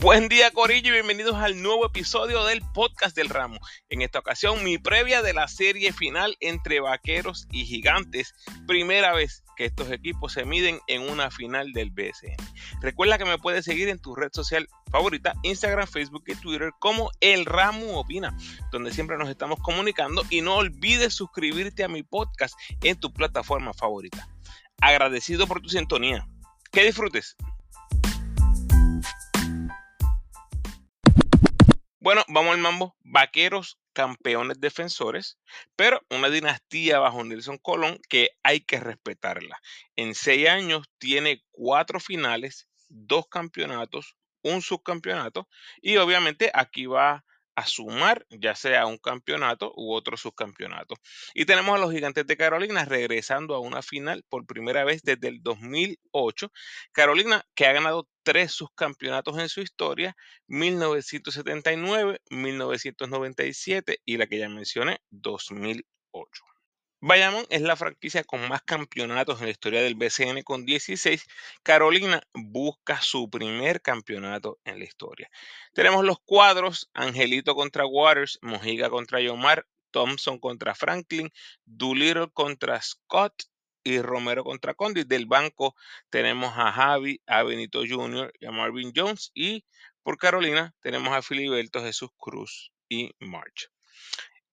Buen día Corillo y bienvenidos al nuevo episodio del podcast del ramo. En esta ocasión mi previa de la serie final entre Vaqueros y Gigantes. Primera vez que estos equipos se miden en una final del BSN. Recuerda que me puedes seguir en tu red social favorita, Instagram, Facebook y Twitter como El Ramo Opina, donde siempre nos estamos comunicando y no olvides suscribirte a mi podcast en tu plataforma favorita. Agradecido por tu sintonía. Que disfrutes. Bueno, vamos al mambo. Vaqueros, campeones defensores, pero una dinastía bajo Nelson Colón que hay que respetarla. En seis años tiene cuatro finales, dos campeonatos, un subcampeonato y obviamente aquí va a sumar ya sea un campeonato u otro subcampeonato. Y tenemos a los gigantes de Carolina regresando a una final por primera vez desde el 2008. Carolina que ha ganado tres subcampeonatos en su historia, 1979, 1997 y la que ya mencioné, 2008. Bayamón es la franquicia con más campeonatos en la historia del BCN con 16. Carolina busca su primer campeonato en la historia. Tenemos los cuadros, Angelito contra Waters, Mojiga contra Yomar, Thompson contra Franklin, Doolittle contra Scott y Romero contra Condit. Del banco tenemos a Javi, a Benito Jr. y a Marvin Jones. Y por Carolina tenemos a Filiberto, Jesús Cruz y March.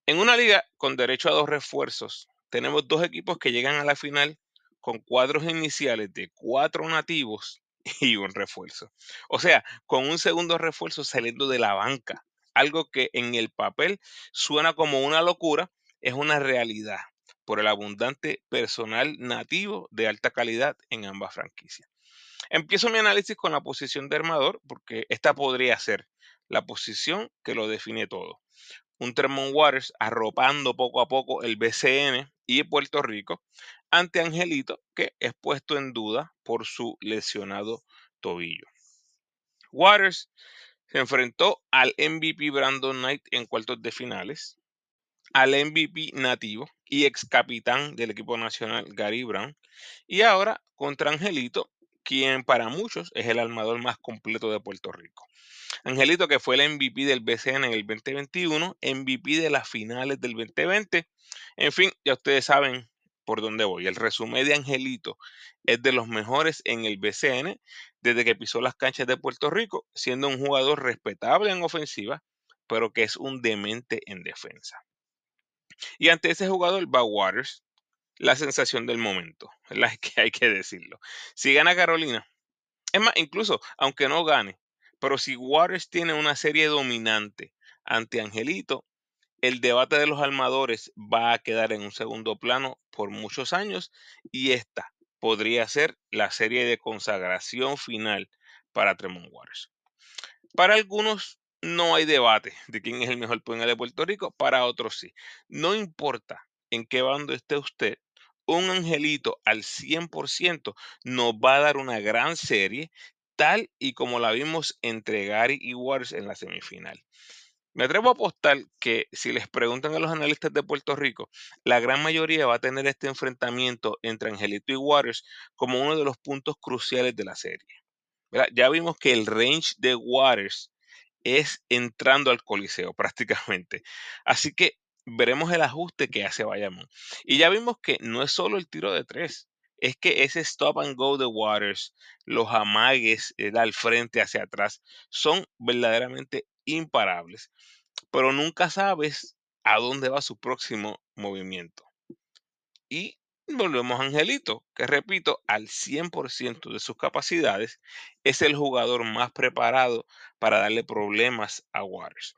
En una liga con derecho a dos refuerzos, tenemos dos equipos que llegan a la final con cuadros iniciales de cuatro nativos y un refuerzo. O sea, con un segundo refuerzo saliendo de la banca. Algo que en el papel suena como una locura, es una realidad por el abundante personal nativo de alta calidad en ambas franquicias. Empiezo mi análisis con la posición de armador, porque esta podría ser la posición que lo define todo un Tremont Waters arropando poco a poco el BCN y Puerto Rico ante Angelito, que es puesto en duda por su lesionado tobillo. Waters se enfrentó al MVP Brandon Knight en cuartos de finales, al MVP nativo y ex capitán del equipo nacional Gary Brown, y ahora contra Angelito, quien para muchos es el armador más completo de Puerto Rico. Angelito, que fue el MVP del BCN en el 2021, MVP de las finales del 2020. En fin, ya ustedes saben por dónde voy. El resumen de Angelito es de los mejores en el BCN desde que pisó las canchas de Puerto Rico, siendo un jugador respetable en ofensiva, pero que es un demente en defensa. Y ante ese jugador va Waters, la sensación del momento, la que hay que decirlo. Si gana Carolina, es más, incluso aunque no gane, pero si Waters tiene una serie dominante ante Angelito, el debate de los armadores va a quedar en un segundo plano por muchos años y esta podría ser la serie de consagración final para Tremont Waters. Para algunos no hay debate de quién es el mejor puñal de Puerto Rico, para otros sí. No importa en qué bando esté usted, un angelito al 100% nos va a dar una gran serie tal y como la vimos entre Gary y Waters en la semifinal. Me atrevo a apostar que si les preguntan a los analistas de Puerto Rico, la gran mayoría va a tener este enfrentamiento entre Angelito y Waters como uno de los puntos cruciales de la serie. Ya vimos que el range de Waters es entrando al coliseo prácticamente. Así que veremos el ajuste que hace Bayamón. Y ya vimos que no es solo el tiro de tres es que ese stop and go de Waters, los amagues al frente hacia atrás, son verdaderamente imparables. Pero nunca sabes a dónde va su próximo movimiento. Y volvemos a Angelito, que repito, al 100% de sus capacidades, es el jugador más preparado para darle problemas a Waters.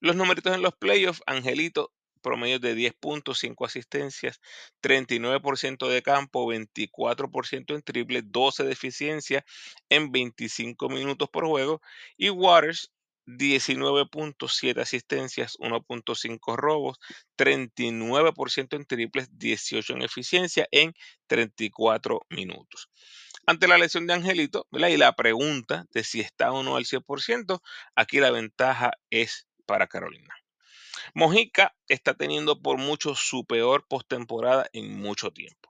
Los numeritos en los playoffs, Angelito promedio de 10 puntos, 5 asistencias, 39% de campo, 24% en triple, 12 de eficiencia en 25 minutos por juego. Y Waters, 19 puntos, 7 asistencias, 1.5 robos, 39% en triples, 18 en eficiencia en 34 minutos. Ante la lesión de Angelito, y la pregunta de si está o no al 100%, aquí la ventaja es para Carolina. Mojica está teniendo por mucho su peor postemporada en mucho tiempo.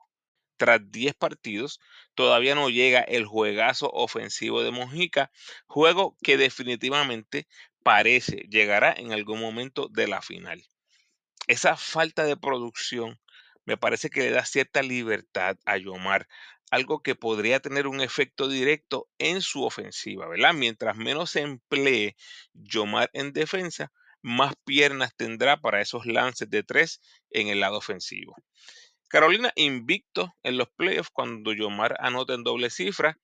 tras 10 partidos, todavía no llega el juegazo ofensivo de Mojica, juego que definitivamente parece llegará en algún momento de la final. Esa falta de producción me parece que le da cierta libertad a Yomar, algo que podría tener un efecto directo en su ofensiva, ¿verdad? Mientras menos se emplee Yomar en defensa, más piernas tendrá para esos lances de tres en el lado ofensivo. Carolina invicto en los playoffs cuando Yomar anota en doble cifra.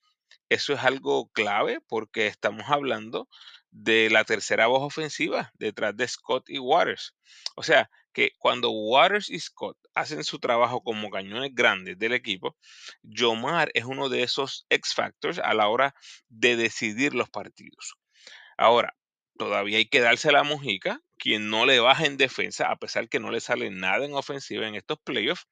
Eso es algo clave porque estamos hablando de la tercera voz ofensiva detrás de Scott y Waters. O sea, que cuando Waters y Scott hacen su trabajo como cañones grandes del equipo, Yomar es uno de esos X factors a la hora de decidir los partidos. Ahora, todavía hay que darse la mojica, quien no le baja en defensa, a pesar que no le sale nada en ofensiva en estos playoffs,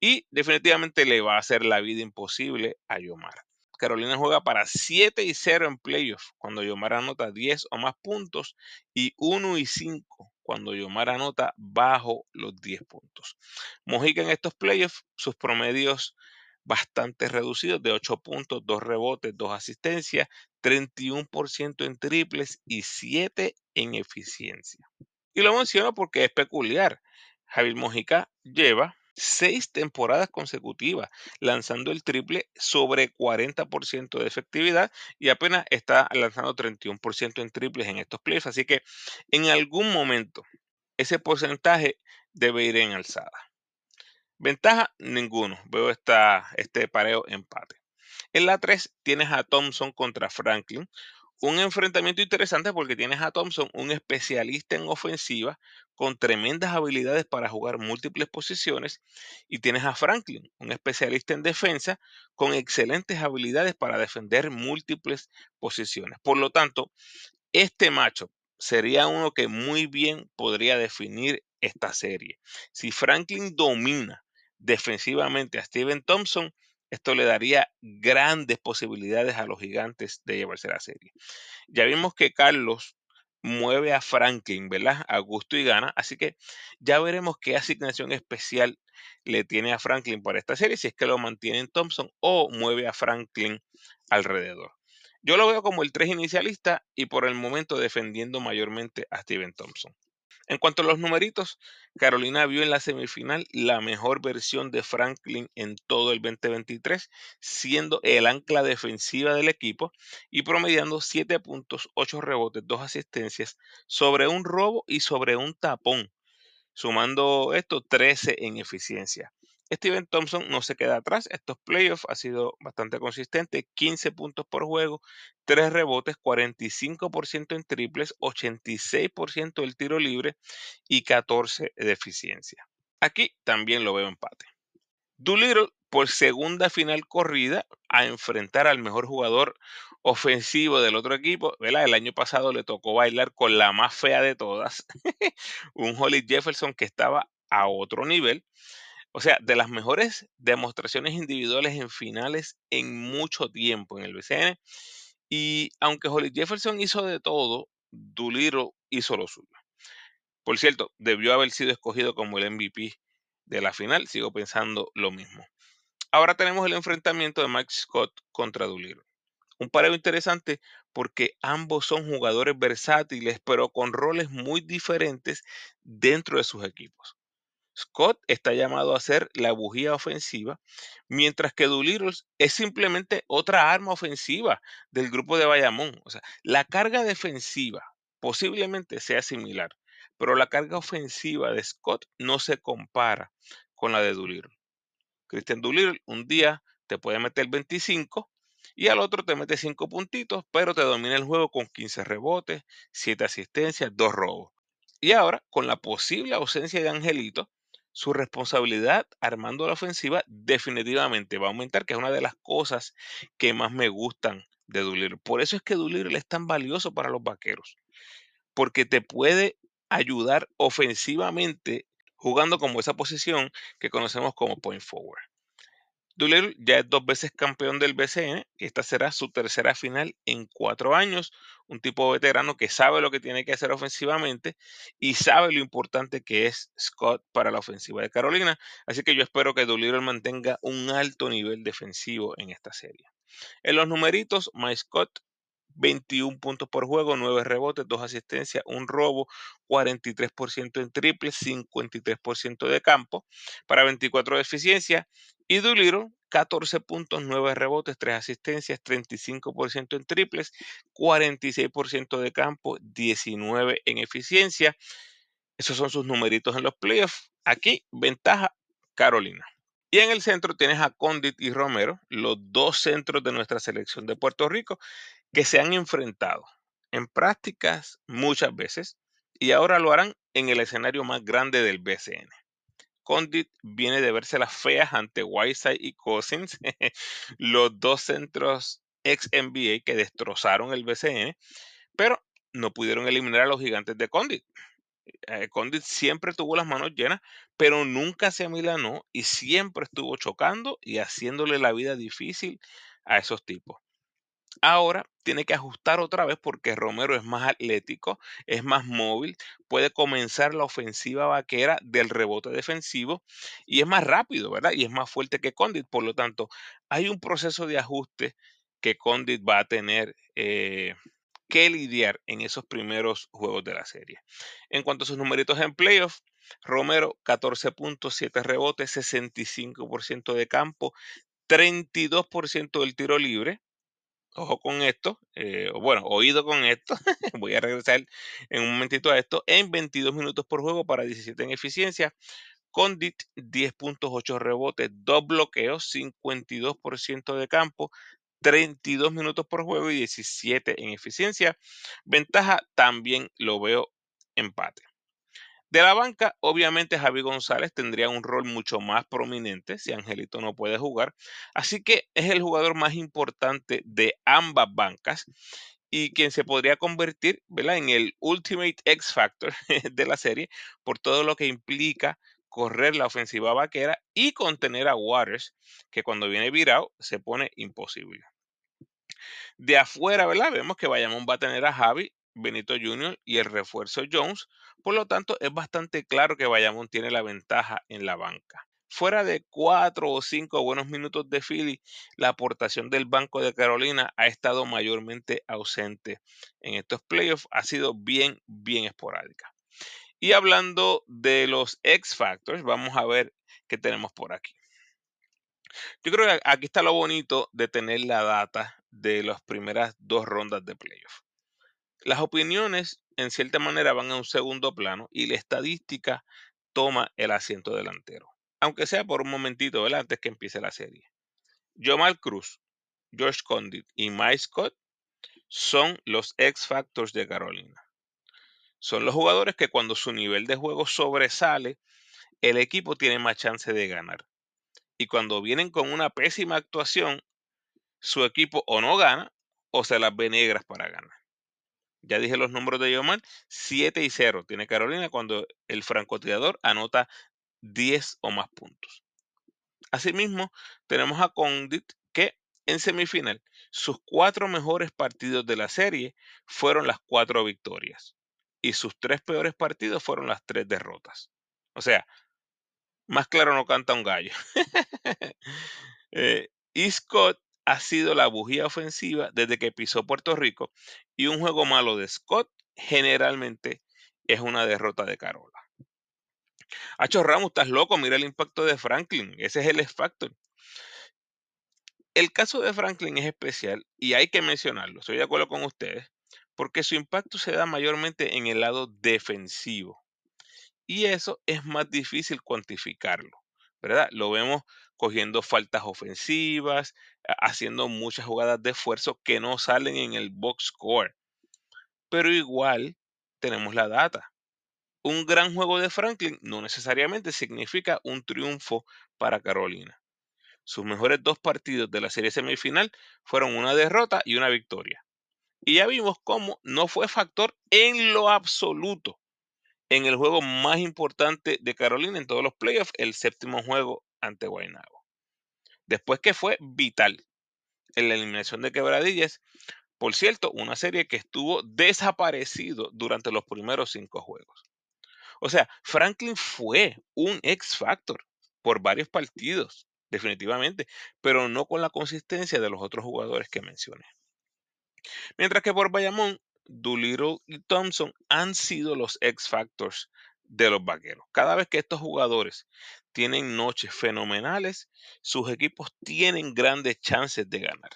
y definitivamente le va a hacer la vida imposible a Yomar. Carolina juega para 7 y 0 en playoffs cuando Yomar anota 10 o más puntos y 1 y 5 cuando Yomar anota bajo los 10 puntos. Mojica en estos playoffs, sus promedios bastante reducidos de 8 puntos, 2 rebotes, 2 asistencias, 31% en triples y 7 en eficiencia. Y lo menciono porque es peculiar. Javier Mojica lleva seis temporadas consecutivas lanzando el triple sobre 40% de efectividad y apenas está lanzando 31% en triples en estos playoffs. Así que en algún momento ese porcentaje debe ir en alzada. Ventaja, ninguno. Veo esta, este pareo empate. En la 3 tienes a Thompson contra Franklin. Un enfrentamiento interesante porque tienes a Thompson, un especialista en ofensiva, con tremendas habilidades para jugar múltiples posiciones, y tienes a Franklin, un especialista en defensa, con excelentes habilidades para defender múltiples posiciones. Por lo tanto, este macho sería uno que muy bien podría definir esta serie. Si Franklin domina defensivamente a Steven Thompson, esto le daría grandes posibilidades a los gigantes de llevarse la serie. Ya vimos que Carlos mueve a Franklin, ¿verdad? A gusto y gana. Así que ya veremos qué asignación especial le tiene a Franklin para esta serie, si es que lo mantiene en Thompson o mueve a Franklin alrededor. Yo lo veo como el 3 inicialista y por el momento defendiendo mayormente a Steven Thompson. En cuanto a los numeritos, Carolina vio en la semifinal la mejor versión de Franklin en todo el 2023, siendo el ancla defensiva del equipo y promediando 7 puntos, 8 rebotes, 2 asistencias sobre un robo y sobre un tapón, sumando esto 13 en eficiencia. Steven Thompson no se queda atrás. Estos playoffs ha sido bastante consistente. 15 puntos por juego, 3 rebotes, 45% en triples, 86% del tiro libre y 14 de eficiencia. Aquí también lo veo empate. Doolittle por segunda final corrida a enfrentar al mejor jugador ofensivo del otro equipo. El año pasado le tocó bailar con la más fea de todas, un Holly Jefferson que estaba a otro nivel. O sea, de las mejores demostraciones individuales en finales en mucho tiempo en el BCN. Y aunque Holly Jefferson hizo de todo, Duliro hizo lo suyo. Por cierto, debió haber sido escogido como el MVP de la final. Sigo pensando lo mismo. Ahora tenemos el enfrentamiento de Max Scott contra Duliro. Un pareo interesante porque ambos son jugadores versátiles, pero con roles muy diferentes dentro de sus equipos. Scott está llamado a ser la bujía ofensiva, mientras que Doolittle es simplemente otra arma ofensiva del grupo de Bayamón. O sea, la carga defensiva posiblemente sea similar, pero la carga ofensiva de Scott no se compara con la de Doolittle. Christian Doolittle un día te puede meter 25 y al otro te mete 5 puntitos, pero te domina el juego con 15 rebotes, 7 asistencias, 2 robos. Y ahora, con la posible ausencia de Angelito, su responsabilidad armando la ofensiva definitivamente va a aumentar, que es una de las cosas que más me gustan de Doolittle. Por eso es que Doolittle es tan valioso para los vaqueros, porque te puede ayudar ofensivamente jugando como esa posición que conocemos como point forward. Doolittle ya es dos veces campeón del BCN y esta será su tercera final en cuatro años. Un tipo veterano que sabe lo que tiene que hacer ofensivamente y sabe lo importante que es Scott para la ofensiva de Carolina. Así que yo espero que Doolittle mantenga un alto nivel defensivo en esta serie. En los numeritos, Mike Scott 21 puntos por juego, 9 rebotes, 2 asistencias, un robo, 43% en triple, 53% de campo para 24 de eficiencia. Y Doolittle, 14 puntos, 9 rebotes, 3 asistencias, 35% en triples, 46% de campo, 19 en eficiencia. Esos son sus numeritos en los playoffs. Aquí, ventaja Carolina. Y en el centro tienes a Condit y Romero, los dos centros de nuestra selección de Puerto Rico, que se han enfrentado en prácticas muchas veces y ahora lo harán en el escenario más grande del BCN. Condit viene de verse las feas ante Whiteside y Cousins, los dos centros ex NBA que destrozaron el BCN, pero no pudieron eliminar a los gigantes de Condit. Eh, Condit siempre tuvo las manos llenas, pero nunca se amilanó y siempre estuvo chocando y haciéndole la vida difícil a esos tipos. Ahora tiene que ajustar otra vez porque Romero es más atlético, es más móvil, puede comenzar la ofensiva vaquera del rebote defensivo y es más rápido, ¿verdad? Y es más fuerte que Condit. Por lo tanto, hay un proceso de ajuste que Condit va a tener eh, que lidiar en esos primeros juegos de la serie. En cuanto a sus numeritos en playoff, Romero 14 puntos, 7 rebotes, 65% de campo, 32% del tiro libre ojo con esto, eh, bueno, oído con esto, voy a regresar en un momentito a esto, en 22 minutos por juego para 17 en eficiencia, Condit 10.8 rebotes, 2 bloqueos, 52% de campo, 32 minutos por juego y 17 en eficiencia. Ventaja también lo veo empate. De la banca, obviamente Javi González tendría un rol mucho más prominente si Angelito no puede jugar. Así que es el jugador más importante de ambas bancas y quien se podría convertir en el Ultimate X Factor de la serie por todo lo que implica correr la ofensiva vaquera y contener a Waters, que cuando viene virado se pone imposible. De afuera, ¿verdad? Vemos que Bayamón va a tener a Javi Benito Jr. y el refuerzo Jones. Por lo tanto, es bastante claro que Bayamón tiene la ventaja en la banca. Fuera de cuatro o cinco buenos minutos de Philly, la aportación del Banco de Carolina ha estado mayormente ausente en estos playoffs. Ha sido bien, bien esporádica. Y hablando de los X Factors, vamos a ver qué tenemos por aquí. Yo creo que aquí está lo bonito de tener la data de las primeras dos rondas de playoffs. Las opiniones, en cierta manera, van a un segundo plano y la estadística toma el asiento delantero, aunque sea por un momentito antes que empiece la serie. Jomal Cruz, George Condit y Mike Scott son los X Factors de Carolina. Son los jugadores que cuando su nivel de juego sobresale, el equipo tiene más chance de ganar. Y cuando vienen con una pésima actuación, su equipo o no gana o se las ve negras para ganar. Ya dije los números de Yoman, 7 y 0 tiene Carolina cuando el francotirador anota 10 o más puntos. Asimismo, tenemos a Condit que en semifinal, sus cuatro mejores partidos de la serie fueron las cuatro victorias y sus tres peores partidos fueron las tres derrotas. O sea, más claro no canta un gallo. eh, y Scott ha sido la bujía ofensiva desde que pisó Puerto Rico y un juego malo de Scott generalmente es una derrota de Carola. Hacho Ramos, estás loco, mira el impacto de Franklin, ese es el X-Factor. El caso de Franklin es especial y hay que mencionarlo, estoy de acuerdo con ustedes, porque su impacto se da mayormente en el lado defensivo. Y eso es más difícil cuantificarlo, ¿verdad? Lo vemos cogiendo faltas ofensivas, haciendo muchas jugadas de esfuerzo que no salen en el box score. Pero igual tenemos la data. Un gran juego de Franklin no necesariamente significa un triunfo para Carolina. Sus mejores dos partidos de la serie semifinal fueron una derrota y una victoria. Y ya vimos cómo no fue factor en lo absoluto en el juego más importante de Carolina en todos los playoffs, el séptimo juego ante Guaynabo. Después que fue vital en la eliminación de Quebradillas. Por cierto, una serie que estuvo desaparecido durante los primeros cinco juegos. O sea, Franklin fue un X Factor por varios partidos, definitivamente, pero no con la consistencia de los otros jugadores que mencioné. Mientras que por Bayamón, Doolittle y Thompson han sido los X Factors de los vaqueros. Cada vez que estos jugadores tienen noches fenomenales, sus equipos tienen grandes chances de ganar.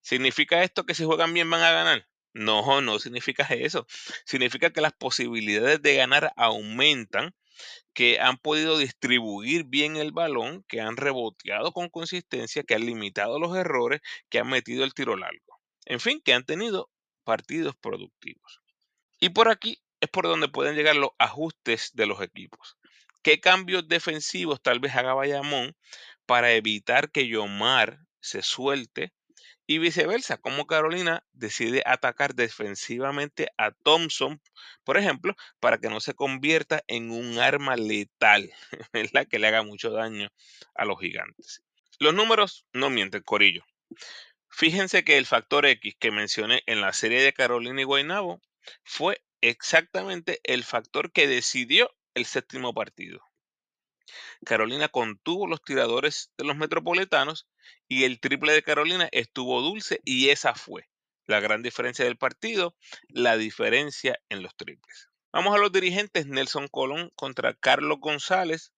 ¿Significa esto que si juegan bien van a ganar? No, no significa eso. Significa que las posibilidades de ganar aumentan, que han podido distribuir bien el balón, que han reboteado con consistencia, que han limitado los errores, que han metido el tiro largo. En fin, que han tenido partidos productivos. Y por aquí es por donde pueden llegar los ajustes de los equipos. ¿Qué cambios defensivos tal vez haga Bayamón para evitar que Yomar se suelte? Y viceversa, cómo Carolina decide atacar defensivamente a Thompson, por ejemplo, para que no se convierta en un arma letal, ¿verdad? Que le haga mucho daño a los gigantes. Los números no mienten, Corillo. Fíjense que el factor X que mencioné en la serie de Carolina y Guaynabo fue exactamente el factor que decidió el séptimo partido. Carolina contuvo los tiradores de los metropolitanos y el triple de Carolina estuvo dulce y esa fue la gran diferencia del partido, la diferencia en los triples. Vamos a los dirigentes Nelson Colón contra Carlos González.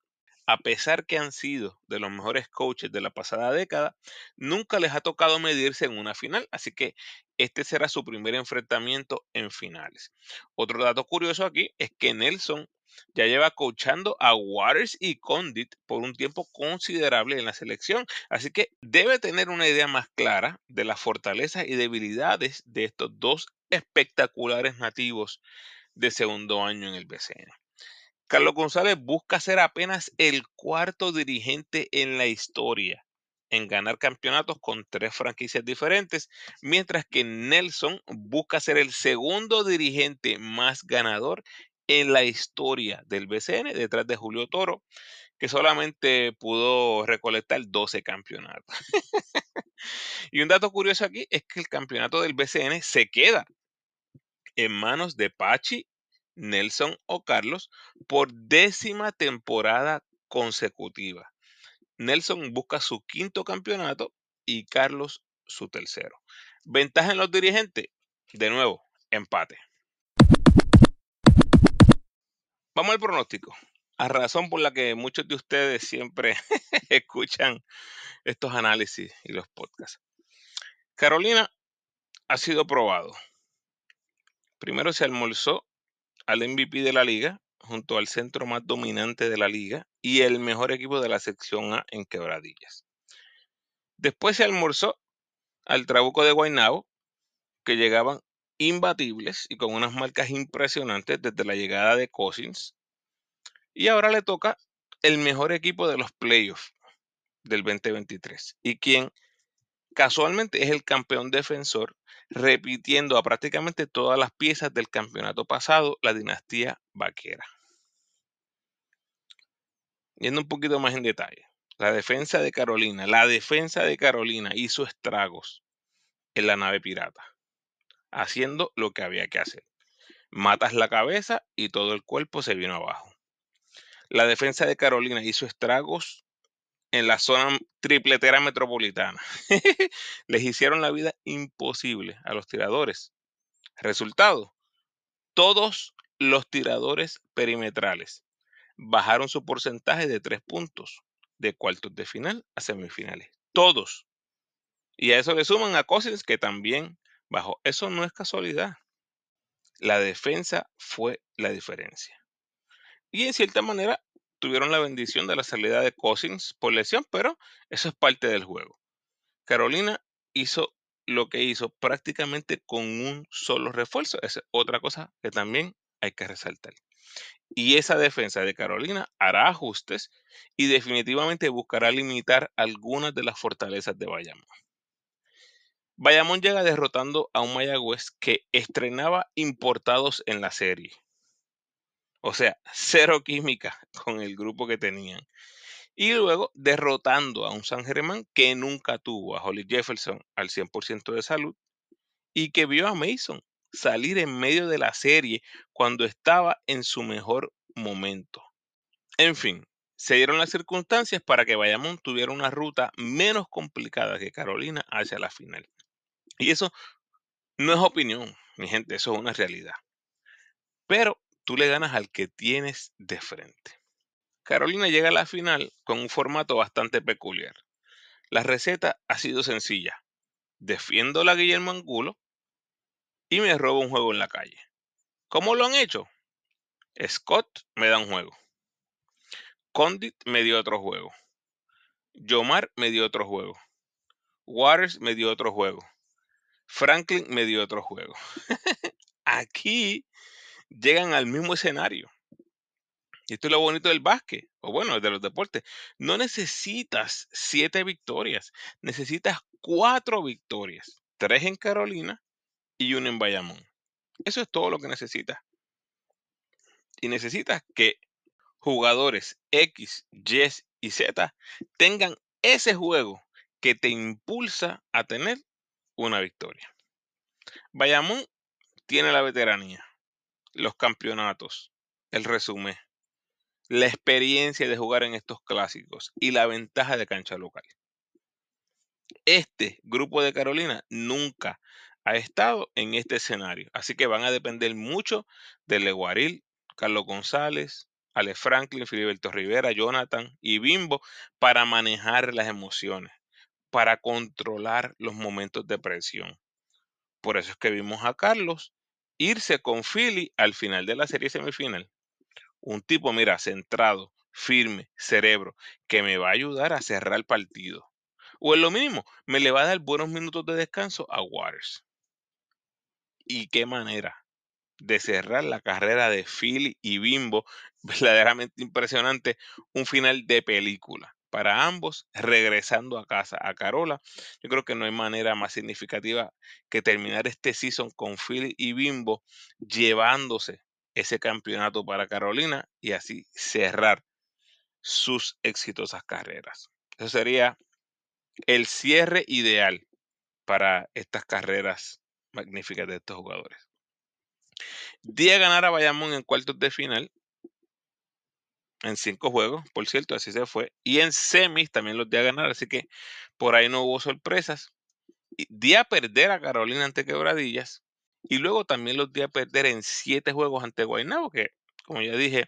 A pesar que han sido de los mejores coaches de la pasada década, nunca les ha tocado medirse en una final, así que este será su primer enfrentamiento en finales. Otro dato curioso aquí es que Nelson ya lleva coachando a Waters y Condit por un tiempo considerable en la selección, así que debe tener una idea más clara de las fortalezas y debilidades de estos dos espectaculares nativos de segundo año en el BCN. Carlos González busca ser apenas el cuarto dirigente en la historia en ganar campeonatos con tres franquicias diferentes, mientras que Nelson busca ser el segundo dirigente más ganador en la historia del BCN, detrás de Julio Toro, que solamente pudo recolectar 12 campeonatos. y un dato curioso aquí es que el campeonato del BCN se queda en manos de Pachi, Nelson o Carlos por décima temporada consecutiva. Nelson busca su quinto campeonato y Carlos su tercero. Ventaja en los dirigentes, de nuevo, empate. Vamos al pronóstico. A razón por la que muchos de ustedes siempre escuchan estos análisis y los podcasts. Carolina ha sido probado. Primero se almorzó al MVP de la liga, junto al centro más dominante de la liga y el mejor equipo de la sección A en quebradillas. Después se almorzó al Trabuco de Guaynabo, que llegaban imbatibles y con unas marcas impresionantes desde la llegada de Cousins. Y ahora le toca el mejor equipo de los playoffs del 2023 y quien casualmente es el campeón defensor, repitiendo a prácticamente todas las piezas del campeonato pasado, la dinastía vaquera. Yendo un poquito más en detalle, la defensa de Carolina, la defensa de Carolina hizo estragos en la nave pirata haciendo lo que había que hacer. Matas la cabeza y todo el cuerpo se vino abajo. La defensa de Carolina hizo estragos en la zona tripletera metropolitana. Les hicieron la vida imposible a los tiradores. Resultado, todos los tiradores perimetrales bajaron su porcentaje de tres puntos de cuartos de final a semifinales. Todos. Y a eso le suman a Cousins que también Bajo eso no es casualidad. La defensa fue la diferencia. Y en cierta manera tuvieron la bendición de la salida de Cousins por lesión, pero eso es parte del juego. Carolina hizo lo que hizo prácticamente con un solo refuerzo. es otra cosa que también hay que resaltar. Y esa defensa de Carolina hará ajustes y definitivamente buscará limitar algunas de las fortalezas de Bayamón. Bayamón llega derrotando a un Mayagüez que estrenaba importados en la serie. O sea, cero química con el grupo que tenían. y luego derrotando a un San Germán que nunca tuvo a Holly Jefferson al 100% de salud y que vio a Mason salir en medio de la serie cuando estaba en su mejor momento. En fin, se dieron las circunstancias para que Bayamón tuviera una ruta menos complicada que Carolina hacia la final. Y eso no es opinión, mi gente, eso es una realidad. Pero tú le ganas al que tienes de frente. Carolina llega a la final con un formato bastante peculiar. La receta ha sido sencilla. Defiendo la Guillermo Angulo y me robo un juego en la calle. ¿Cómo lo han hecho? Scott me da un juego. Condit me dio otro juego. Yomar me dio otro juego. Waters me dio otro juego. Franklin me dio otro juego. Aquí llegan al mismo escenario. Y esto es lo bonito del básquet, o bueno, de los deportes. No necesitas siete victorias, necesitas cuatro victorias. Tres en Carolina y una en Bayamón. Eso es todo lo que necesitas. Y necesitas que jugadores X, Y y Z tengan ese juego que te impulsa a tener una victoria. Bayamón tiene la veteranía, los campeonatos, el resumen, la experiencia de jugar en estos clásicos y la ventaja de cancha local. Este grupo de Carolina nunca ha estado en este escenario, así que van a depender mucho de Leguaril, Carlos González, Ale Franklin, Filiberto Rivera, Jonathan y Bimbo para manejar las emociones, para controlar los momentos de presión. Por eso es que vimos a Carlos irse con Philly al final de la serie semifinal un tipo, mira, centrado, firme, cerebro, que me va a ayudar a cerrar el partido. O es lo mismo, me le va a dar buenos minutos de descanso a Waters. ¿Y qué manera de cerrar la carrera de Philly y Bimbo? Verdaderamente impresionante. Un final de película para ambos, regresando a casa a Carola. Yo creo que no hay manera más significativa que terminar este season con Philly y Bimbo llevándose ese campeonato para Carolina y así cerrar sus exitosas carreras. Eso sería el cierre ideal para estas carreras magníficas de estos jugadores. Día ganar a Bayamón en cuartos de final en cinco juegos, por cierto, así se fue. Y en semis también los di a ganar, así que por ahí no hubo sorpresas. Día a perder a Carolina ante Quebradillas y luego también los di a perder en siete juegos ante Guaynabo, que como ya dije,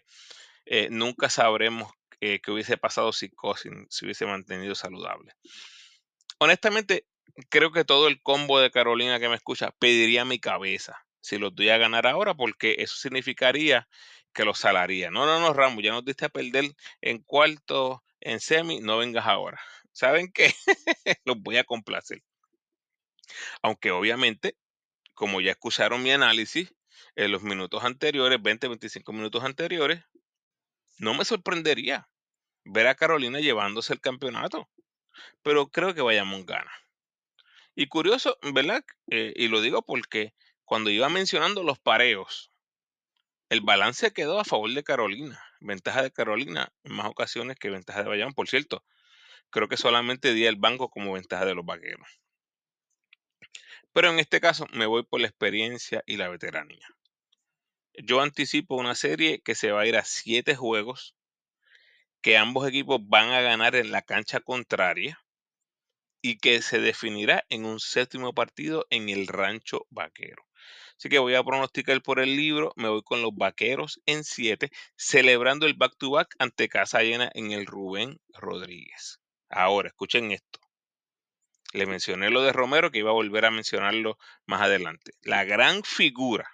eh, nunca sabremos eh, qué hubiese pasado si Cosin se hubiese mantenido saludable. Honestamente, creo que todo el combo de Carolina que me escucha pediría mi cabeza si los doy a ganar ahora, porque eso significaría que los salaría. No, no, no, Ramos, ya nos diste a perder en cuarto, en semi, no vengas ahora. ¿Saben qué? los voy a complacer. Aunque obviamente como ya escucharon mi análisis en los minutos anteriores, 20, 25 minutos anteriores, no me sorprendería ver a Carolina llevándose el campeonato. Pero creo que vayamos gana. Y curioso, ¿verdad? Eh, y lo digo porque cuando iba mencionando los pareos, el balance quedó a favor de Carolina. Ventaja de Carolina en más ocasiones que ventaja de Bayamón. Por cierto, creo que solamente di el banco como ventaja de los vaqueros. Pero en este caso me voy por la experiencia y la veteranía. Yo anticipo una serie que se va a ir a siete juegos, que ambos equipos van a ganar en la cancha contraria y que se definirá en un séptimo partido en el rancho vaquero. Así que voy a pronosticar por el libro, me voy con los vaqueros en siete, celebrando el back-to-back ante casa llena en el Rubén Rodríguez. Ahora, escuchen esto. Le mencioné lo de Romero, que iba a volver a mencionarlo más adelante. La gran figura,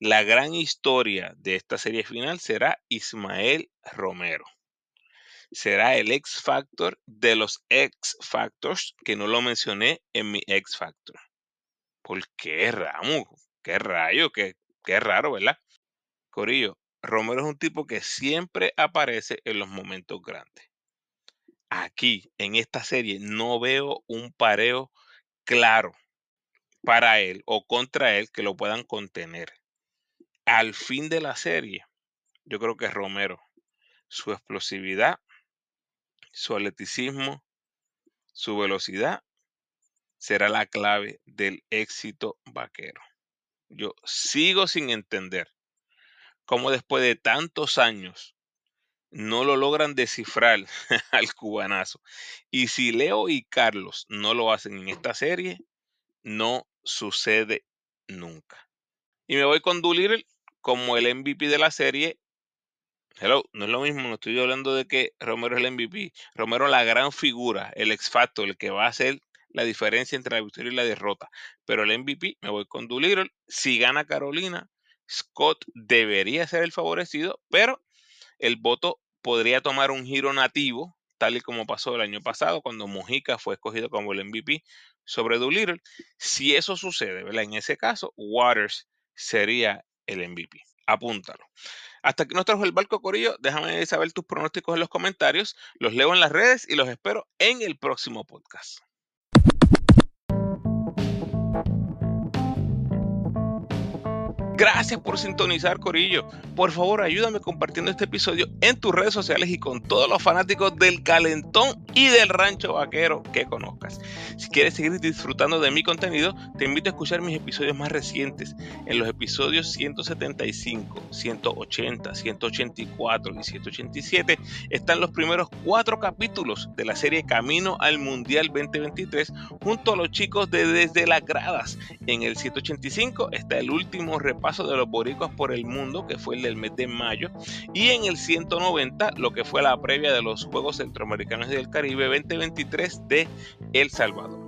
la gran historia de esta serie final será Ismael Romero. Será el X Factor de los X Factors, que no lo mencioné en mi X Factor. ¿Por qué, Ramo? ¿Qué rayo? ¿Qué, qué raro, ¿verdad? Corillo, Romero es un tipo que siempre aparece en los momentos grandes aquí en esta serie no veo un pareo claro para él o contra él que lo puedan contener. Al fin de la serie, yo creo que Romero, su explosividad su atleticismo, su velocidad será la clave del éxito vaquero. Yo sigo sin entender cómo después de tantos años no lo logran descifrar al cubanazo. Y si Leo y Carlos no lo hacen en esta serie, no sucede nunca. Y me voy con Doolittle como el MVP de la serie. Hello, no es lo mismo, no estoy hablando de que Romero es el MVP. Romero la gran figura, el ex facto, el que va a hacer la diferencia entre la victoria y la derrota. Pero el MVP me voy con Doolittle. Si gana Carolina, Scott debería ser el favorecido, pero el voto podría tomar un giro nativo, tal y como pasó el año pasado, cuando Mojica fue escogido como el MVP sobre Doolittle. Si eso sucede, ¿verdad? En ese caso, Waters sería el MVP. Apúntalo. Hasta que nos trajo el barco Corillo, déjame saber tus pronósticos en los comentarios. Los leo en las redes y los espero en el próximo podcast. Gracias por sintonizar, Corillo. Por favor, ayúdame compartiendo este episodio en tus redes sociales y con todos los fanáticos del calentón y del rancho vaquero que conozcas. Si quieres seguir disfrutando de mi contenido, te invito a escuchar mis episodios más recientes. En los episodios 175, 180, 184 y 187 están los primeros cuatro capítulos de la serie Camino al Mundial 2023 junto a los chicos de Desde las Gradas. En el 185 está el último repaso de los boricuas por el mundo, que fue el del mes de mayo, y en el 190 lo que fue la previa de los Juegos Centroamericanos y del Caribe 2023 de El Salvador.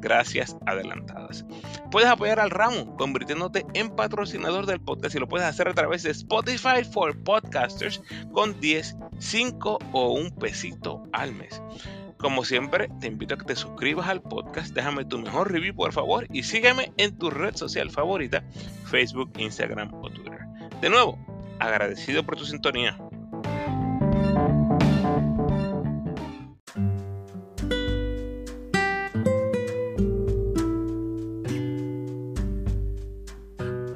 gracias adelantadas. Puedes apoyar al ramo convirtiéndote en patrocinador del podcast y lo puedes hacer a través de Spotify for Podcasters con 10, 5 o un pesito al mes. Como siempre, te invito a que te suscribas al podcast, déjame tu mejor review por favor y sígueme en tu red social favorita, Facebook, Instagram o Twitter. De nuevo, agradecido por tu sintonía.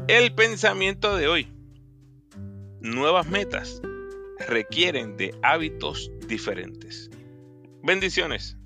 El pensamiento de hoy. Nuevas metas requieren de hábitos diferentes. Bendiciones.